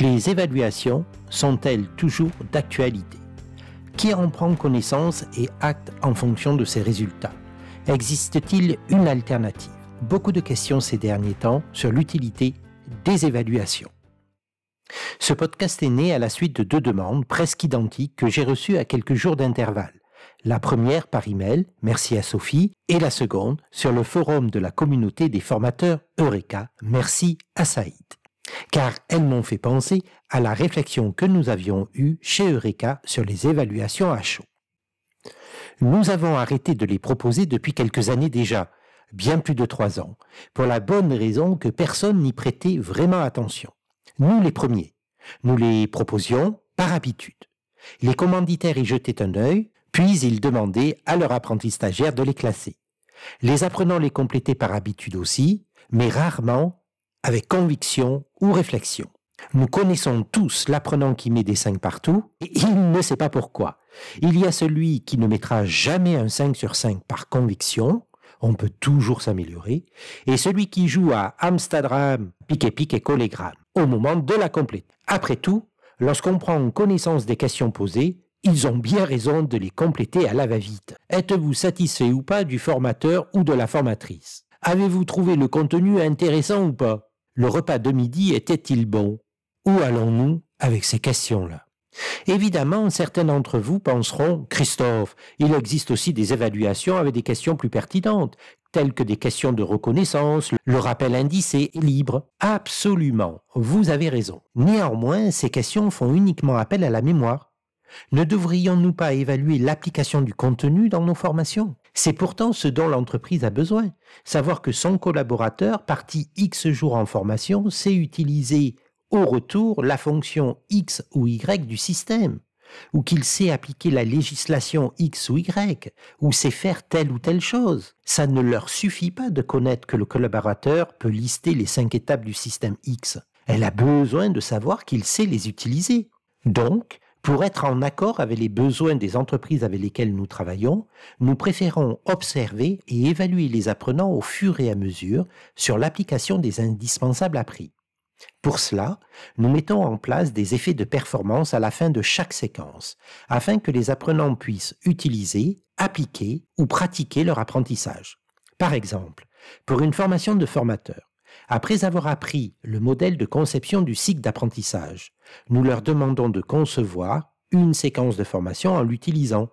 Les évaluations sont-elles toujours d'actualité? Qui en prend connaissance et acte en fonction de ces résultats? Existe-t-il une alternative? Beaucoup de questions ces derniers temps sur l'utilité des évaluations. Ce podcast est né à la suite de deux demandes presque identiques que j'ai reçues à quelques jours d'intervalle. La première par email, merci à Sophie, et la seconde sur le forum de la communauté des formateurs Eureka, merci à Saïd car elles m'ont fait penser à la réflexion que nous avions eue chez Eureka sur les évaluations à chaud. Nous avons arrêté de les proposer depuis quelques années déjà, bien plus de trois ans, pour la bonne raison que personne n'y prêtait vraiment attention. Nous les premiers. Nous les proposions par habitude. Les commanditaires y jetaient un œil, puis ils demandaient à leur apprenti stagiaire de les classer. Les apprenants les complétaient par habitude aussi, mais rarement avec conviction ou réflexion. Nous connaissons tous l'apprenant qui met des 5 partout, et il ne sait pas pourquoi. Il y a celui qui ne mettra jamais un 5 sur 5 par conviction, on peut toujours s'améliorer, et celui qui joue à Amsterdam, pique-pique et collégramme, au moment de la compléter. Après tout, lorsqu'on prend connaissance des questions posées, ils ont bien raison de les compléter à la va-vite. Êtes-vous satisfait ou pas du formateur ou de la formatrice? Avez-vous trouvé le contenu intéressant ou pas? Le repas de midi était-il bon? Où allons-nous avec ces questions-là? Évidemment, certains d'entre vous penseront, Christophe, il existe aussi des évaluations avec des questions plus pertinentes, telles que des questions de reconnaissance, le rappel indicé libre. Absolument, vous avez raison. Néanmoins, ces questions font uniquement appel à la mémoire. Ne devrions-nous pas évaluer l'application du contenu dans nos formations? C'est pourtant ce dont l'entreprise a besoin. Savoir que son collaborateur, parti X jours en formation, sait utiliser au retour la fonction X ou Y du système, ou qu'il sait appliquer la législation X ou Y, ou sait faire telle ou telle chose. Ça ne leur suffit pas de connaître que le collaborateur peut lister les cinq étapes du système X. Elle a besoin de savoir qu'il sait les utiliser. Donc, pour être en accord avec les besoins des entreprises avec lesquelles nous travaillons, nous préférons observer et évaluer les apprenants au fur et à mesure sur l'application des indispensables appris. Pour cela, nous mettons en place des effets de performance à la fin de chaque séquence, afin que les apprenants puissent utiliser, appliquer ou pratiquer leur apprentissage. Par exemple, pour une formation de formateur, après avoir appris le modèle de conception du cycle d'apprentissage, nous leur demandons de concevoir une séquence de formation en l'utilisant.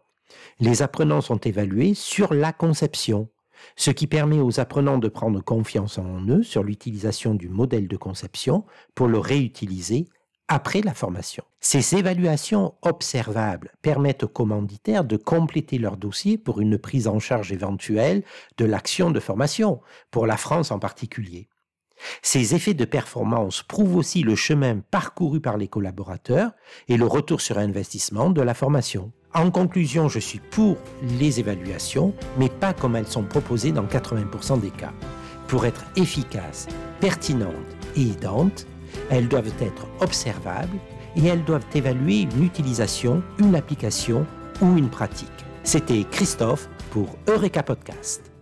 Les apprenants sont évalués sur la conception, ce qui permet aux apprenants de prendre confiance en eux sur l'utilisation du modèle de conception pour le réutiliser après la formation. Ces évaluations observables permettent aux commanditaires de compléter leur dossier pour une prise en charge éventuelle de l'action de formation, pour la France en particulier. Ces effets de performance prouvent aussi le chemin parcouru par les collaborateurs et le retour sur investissement de la formation. En conclusion, je suis pour les évaluations, mais pas comme elles sont proposées dans 80% des cas. Pour être efficaces, pertinentes et aidantes, elles doivent être observables et elles doivent évaluer une utilisation, une application ou une pratique. C'était Christophe pour Eureka Podcast.